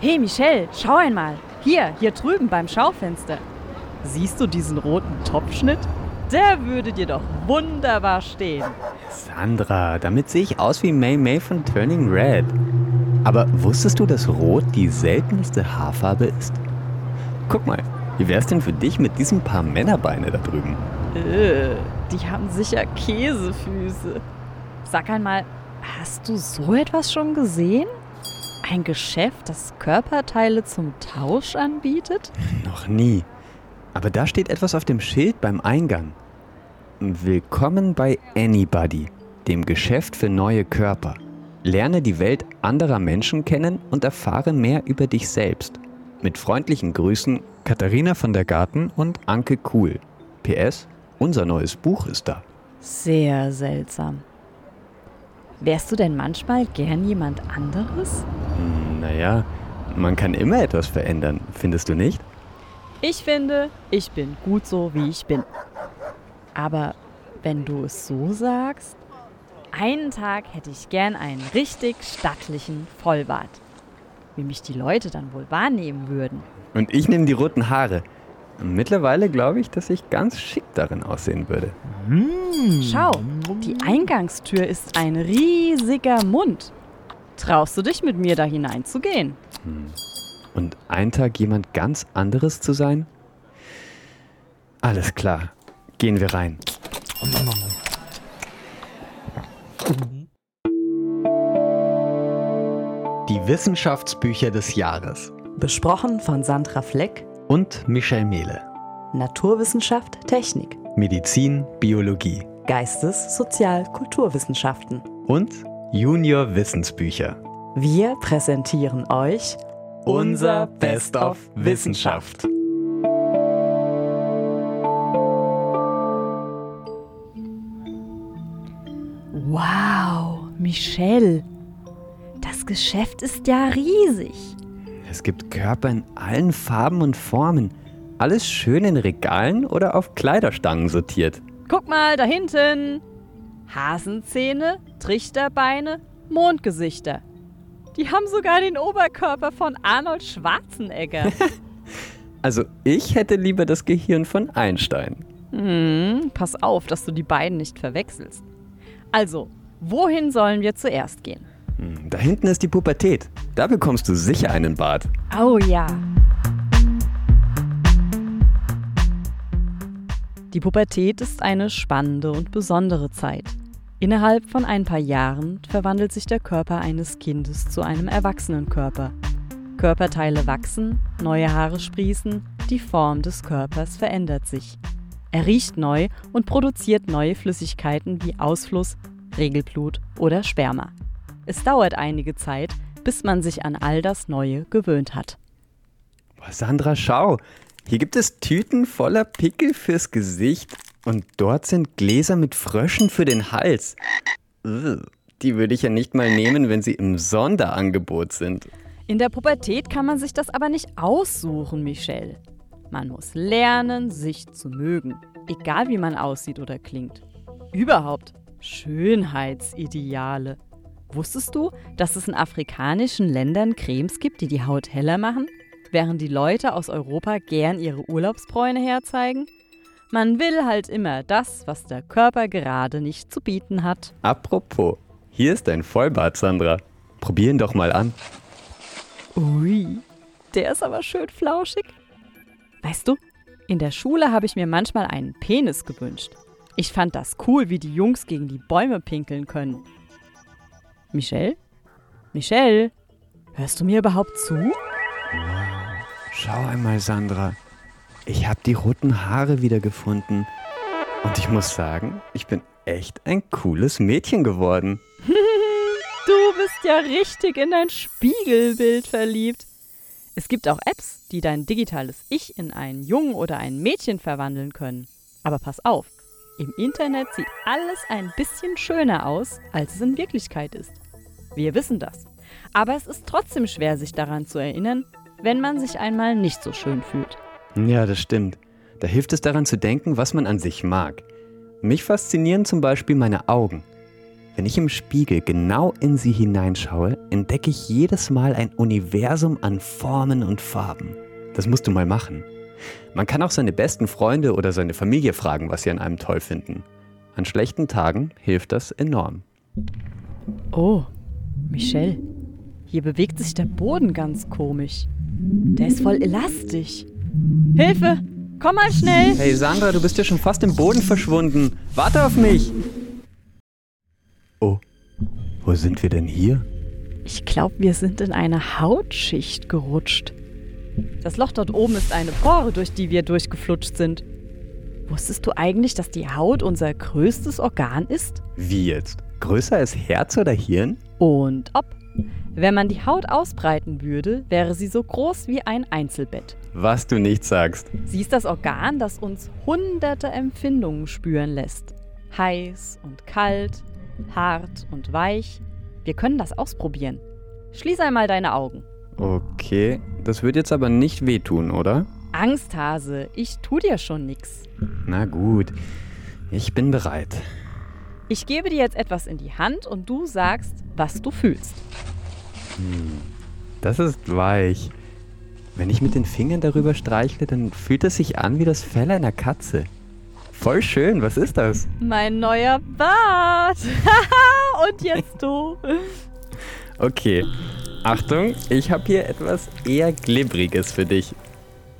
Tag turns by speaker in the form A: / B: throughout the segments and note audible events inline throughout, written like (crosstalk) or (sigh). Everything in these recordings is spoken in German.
A: Hey Michelle, schau einmal. Hier, hier drüben beim Schaufenster. Siehst du diesen roten Topfschnitt? Der würde dir doch wunderbar stehen.
B: Sandra, damit sehe ich aus wie May May von Turning Red. Aber wusstest du, dass Rot die seltenste Haarfarbe ist? Guck mal, wie wär's denn für dich mit diesem Paar Männerbeine da drüben?
A: Äh, die haben sicher Käsefüße. Sag einmal, hast du so etwas schon gesehen? Ein Geschäft, das Körperteile zum Tausch anbietet?
B: Noch nie. Aber da steht etwas auf dem Schild beim Eingang. Willkommen bei Anybody, dem Geschäft für neue Körper. Lerne die Welt anderer Menschen kennen und erfahre mehr über dich selbst. Mit freundlichen Grüßen Katharina von der Garten und Anke Kuhl. PS, unser neues Buch ist da.
A: Sehr seltsam. Wärst du denn manchmal gern jemand anderes?
B: Naja, man kann immer etwas verändern, findest du nicht?
A: Ich finde, ich bin gut so, wie ich bin. Aber wenn du es so sagst, einen Tag hätte ich gern einen richtig stattlichen Vollbart. Wie mich die Leute dann wohl wahrnehmen würden.
B: Und ich nehme die roten Haare. Mittlerweile glaube ich, dass ich ganz schick darin aussehen würde.
A: Schau, die Eingangstür ist ein riesiger Mund. Traust du dich mit mir da hineinzugehen?
B: Und einen Tag jemand ganz anderes zu sein? Alles klar, gehen wir rein. Die Wissenschaftsbücher des Jahres
C: Besprochen von Sandra Fleck,
B: und Michel Mehle.
C: Naturwissenschaft, Technik,
B: Medizin, Biologie
C: Geistes-, Sozial-, Kulturwissenschaften.
B: und Junior Wissensbücher.
C: Wir präsentieren euch
B: Unser Best of Wissenschaft.
A: Wow, Michelle. Das Geschäft ist ja riesig.
B: Es gibt Körper in allen Farben und Formen. Alles schön in Regalen oder auf Kleiderstangen sortiert.
A: Guck mal, da hinten. Hasenzähne, Trichterbeine, Mondgesichter. Die haben sogar den Oberkörper von Arnold Schwarzenegger. (laughs)
B: Also ich hätte lieber das Gehirn von Einstein.
A: hm, pass auf, dass du die beiden nicht verwechselst. Also, wohin sollen wir zuerst gehen?
B: Hm, Da hinten ist die Pubertät. Da bekommst du sicher einen Bart.
A: Oh ja. Die Pubertät ist eine spannende und besondere Zeit. Innerhalb von ein paar Jahren verwandelt sich der Körper eines Kindes zu einem Erwachsenenkörper. Körperteile wachsen, neue Haare sprießen, die Form des Körpers verändert sich. Er riecht neu und produziert neue Flüssigkeiten wie Ausfluss, Regelblut oder Sperma. Es dauert einige Zeit, bis man sich an all das Neue gewöhnt hat.
B: Sandra, schau. Hier gibt es Tüten voller Pickel fürs Gesicht und dort sind Gläser mit Fröschen für den Hals. Die würde ich ja nicht mal nehmen, wenn sie im Sonderangebot sind.
A: In der Pubertät kann man sich das aber nicht aussuchen, Michelle. Man muss lernen, sich zu mögen, egal wie man aussieht oder klingt. Überhaupt Schönheitsideale. Wusstest du, dass es in afrikanischen Ländern Cremes gibt, die die Haut heller machen, während die Leute aus Europa gern ihre Urlaubsbräune herzeigen? Man will halt immer das, was der Körper gerade nicht zu bieten hat.
B: Apropos, hier ist ein Vollbart, Sandra. Probier ihn doch mal an.
A: Ui, der ist aber schön flauschig. Weißt du, in der Schule habe ich mir manchmal einen Penis gewünscht. Ich fand das cool, wie die Jungs gegen die Bäume pinkeln können. Michelle? Michelle? Hörst du mir überhaupt zu?
B: Schau einmal, Sandra. Ich habe die roten Haare wiedergefunden. Und ich muss sagen, ich bin echt ein cooles Mädchen geworden. (laughs)
A: Du bist ja richtig in dein Spiegelbild verliebt. Es gibt auch Apps, die dein digitales Ich in einen Jungen oder ein Mädchen verwandeln können. Aber pass auf, im Internet sieht alles ein bisschen schöner aus, als es in Wirklichkeit ist. Wir wissen das. Aber es ist trotzdem schwer, sich daran zu erinnern, wenn man sich einmal nicht so schön fühlt.
B: Ja, das stimmt. Da hilft es daran zu denken, was man an sich mag. Mich faszinieren zum Beispiel meine Augen. Wenn ich im Spiegel genau in sie hineinschaue, entdecke ich jedes Mal ein Universum an Formen und Farben. Das musst du mal machen. Man kann auch seine besten Freunde oder seine Familie fragen, was sie an einem toll finden. An schlechten Tagen hilft das enorm.
A: Oh, Michelle, hier bewegt sich der Boden ganz komisch. Der ist voll elastisch. Hilfe! Komm mal schnell!
B: Hey Sandra, du bist ja schon fast im Boden verschwunden. Warte auf mich! Oh, wo sind wir denn hier?
A: Ich glaube, wir sind in eine Hautschicht gerutscht. Das Loch dort oben ist eine Pore, durch die wir durchgeflutscht sind. Wusstest du eigentlich, dass die Haut unser größtes Organ ist?
B: Wie jetzt? Größer als Herz oder Hirn?
A: Und ob. Wenn man die Haut ausbreiten würde, wäre sie so groß wie ein Einzelbett.
B: Was du nicht sagst.
A: Sie ist das Organ, das uns hunderte Empfindungen spüren lässt. Heiß und kalt, hart und weich. Wir können das ausprobieren. Schließ einmal deine Augen.
B: Okay, das wird jetzt aber nicht wehtun, oder?
A: Angsthase, ich tu dir schon nix.
B: Na gut, ich bin bereit.
A: Ich gebe dir jetzt etwas in die Hand und du sagst, was du fühlst.
B: Das ist weich. Wenn ich mit den Fingern darüber streichle, dann fühlt es sich an wie das Fell einer Katze. Voll schön, was ist das?
A: Mein neuer Bart. (laughs) und jetzt du.
B: Okay, Achtung, ich habe hier etwas eher Glibberiges für dich.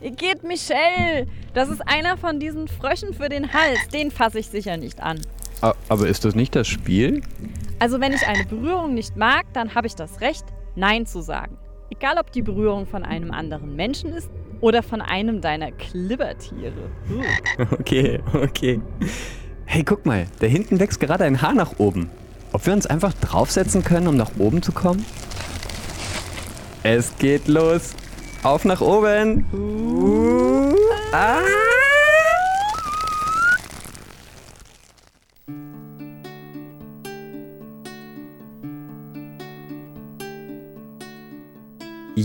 A: Geht Michelle. Das ist einer von diesen Fröschen für den Hals. Den fasse ich sicher nicht an.
B: Aber ist das nicht das Spiel?
A: Also wenn ich eine Berührung nicht mag, dann habe ich das Recht, Nein zu sagen. Egal ob die Berührung von einem anderen Menschen ist oder von einem deiner Klibbertiere. Uh. (laughs)
B: Okay, okay. Hey, guck mal, da hinten wächst gerade ein Haar nach oben. Ob wir uns einfach draufsetzen können, um nach oben zu kommen? Es geht los. Auf nach oben. Uh. Ah.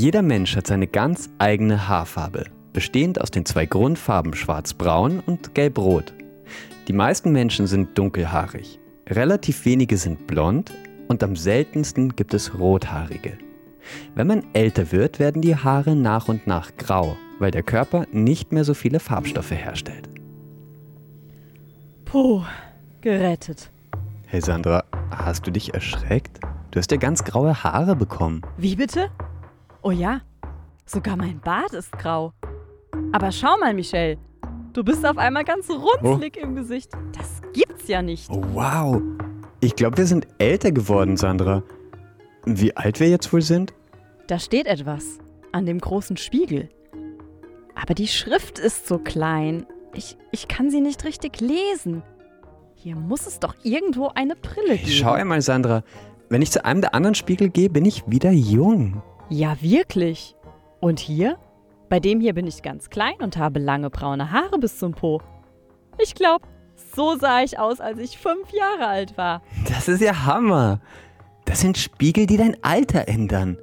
B: Jeder Mensch hat seine ganz eigene Haarfarbe, bestehend aus den zwei Grundfarben schwarz-braun und gelb-rot. Die meisten Menschen sind dunkelhaarig, relativ wenige sind blond und am seltensten gibt es rothaarige. Wenn man älter wird, werden die Haare nach und nach grau, weil der Körper nicht mehr so viele Farbstoffe herstellt.
A: Puh, gerettet.
B: Hey Sandra, hast du dich erschreckt? Du hast ja ganz graue Haare bekommen.
A: Wie bitte? Oh ja, sogar mein Bart ist grau. Aber schau mal, Michelle. Du bist auf einmal ganz runzlig im Gesicht. Das gibt's ja nicht.
B: Oh, wow. Ich glaube, wir sind älter geworden, Sandra. Wie alt wir jetzt wohl sind?
A: Da steht etwas an dem großen Spiegel. Aber die Schrift ist so klein. Ich, ich kann sie nicht richtig lesen. Hier muss es doch irgendwo eine Brille geben.
B: Hey, schau einmal, Sandra. Wenn ich zu einem der anderen Spiegel gehe, bin ich wieder jung.
A: Ja, wirklich. Und hier? Bei dem hier bin ich ganz klein und habe lange braune Haare bis zum Po. Ich glaube, so sah ich aus, als ich fünf Jahre alt war.
B: Das ist ja Hammer. Das sind Spiegel, die dein Alter ändern.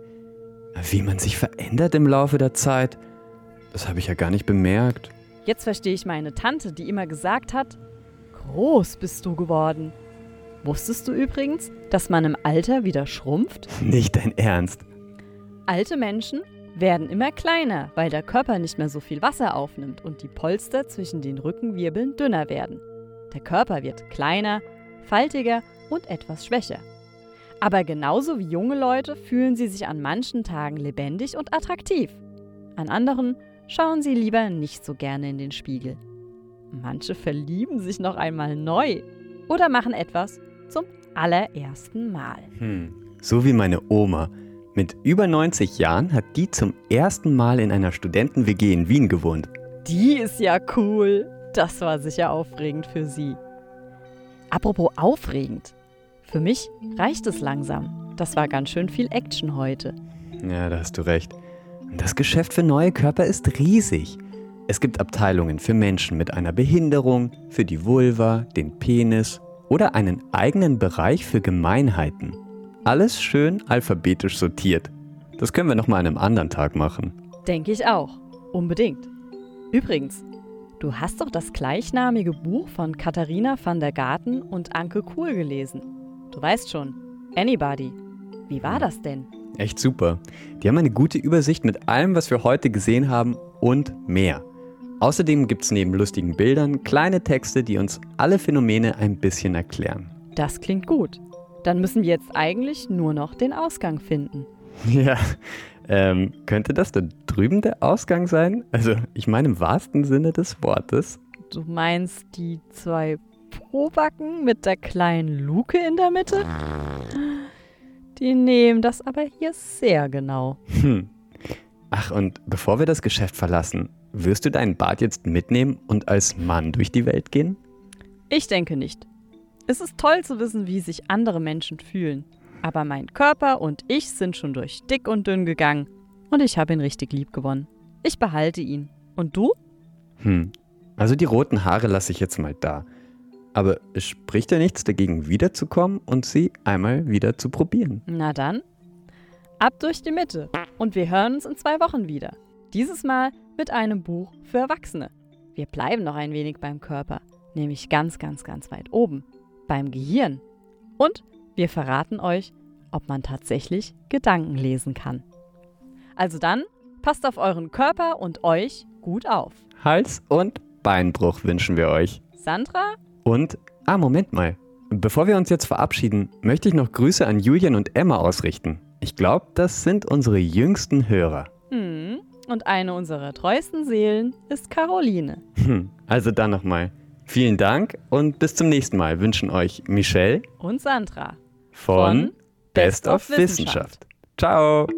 B: Wie man sich verändert im Laufe der Zeit, das habe ich ja gar nicht bemerkt.
A: Jetzt verstehe ich meine Tante, die immer gesagt hat, groß bist du geworden. Wusstest du übrigens, dass man im Alter wieder schrumpft?
B: Nicht dein Ernst.
A: Alte Menschen werden immer kleiner, weil der Körper nicht mehr so viel Wasser aufnimmt und die Polster zwischen den Rückenwirbeln dünner werden. Der Körper wird kleiner, faltiger und etwas schwächer. Aber genauso wie junge Leute fühlen sie sich an manchen Tagen lebendig und attraktiv. An anderen schauen sie lieber nicht so gerne in den Spiegel. Manche verlieben sich noch einmal neu oder machen etwas zum allerersten Mal.
B: Hm. So wie meine Oma. Mit über 90 Jahren hat die zum ersten Mal in einer Studenten-WG in Wien gewohnt.
A: Die ist ja cool. Das war sicher aufregend für sie. Apropos aufregend. Für mich reicht es langsam. Das war ganz schön viel Action heute.
B: Ja, da hast du recht. Das Geschäft für neue Körper ist riesig. Es gibt Abteilungen für Menschen mit einer Behinderung, für die Vulva, den Penis oder einen eigenen Bereich für Gemeinheiten. Alles schön alphabetisch sortiert. Das können wir noch mal an einem anderen Tag machen.
A: Denke ich auch. Unbedingt. Übrigens, du hast doch das gleichnamige Buch von Katharina van der Garten und Anke Kuhl gelesen. Du weißt schon, Anybody. Wie war das denn?
B: Echt super. Die haben eine gute Übersicht mit allem, was wir heute gesehen haben und mehr. Außerdem gibt es neben lustigen Bildern kleine Texte, die uns alle Phänomene ein bisschen erklären.
A: Das klingt gut. Dann müssen wir jetzt eigentlich nur noch den Ausgang finden. (laughs)
B: Ja, ähm, könnte das da drüben der Ausgang sein? Also, ich meine im wahrsten Sinne des Wortes.
A: Du meinst die zwei Probacken mit der kleinen Luke in der Mitte? Die nehmen das aber hier sehr genau.
B: Hm. Ach, und bevor wir das Geschäft verlassen, wirst du deinen Bart jetzt mitnehmen und als Mann durch die Welt gehen?
A: Ich denke nicht. Es ist toll zu wissen, wie sich andere Menschen fühlen. Aber mein Körper und ich sind schon durch dick und dünn gegangen und ich habe ihn richtig lieb gewonnen. Ich behalte ihn. Und du?
B: Hm. Also die roten Haare lasse ich jetzt mal da. Aber es spricht ja nichts dagegen, wiederzukommen und sie einmal wieder zu probieren.
A: Na dann, ab durch die Mitte und wir hören uns in zwei Wochen wieder. Dieses Mal mit einem Buch für Erwachsene. Wir bleiben noch ein wenig beim Körper, nämlich ganz, ganz, ganz weit oben, beim Gehirn. Und wir verraten euch, ob man tatsächlich Gedanken lesen kann. Also dann, passt auf euren Körper und euch gut auf.
B: Hals- und Beinbruch wünschen wir euch.
A: Sandra
B: und, ah, Moment mal. Bevor wir uns jetzt verabschieden, möchte ich noch Grüße an Julian und Emma ausrichten. Ich glaube, das sind unsere jüngsten Hörer.
A: Hm, und eine unserer treuesten Seelen ist Caroline.
B: Hm, also dann nochmal. Vielen Dank und bis zum nächsten Mal wünschen euch Michelle
A: und Sandra
B: von, von Best, Best of Wissenschaft. Wissenschaft. Ciao.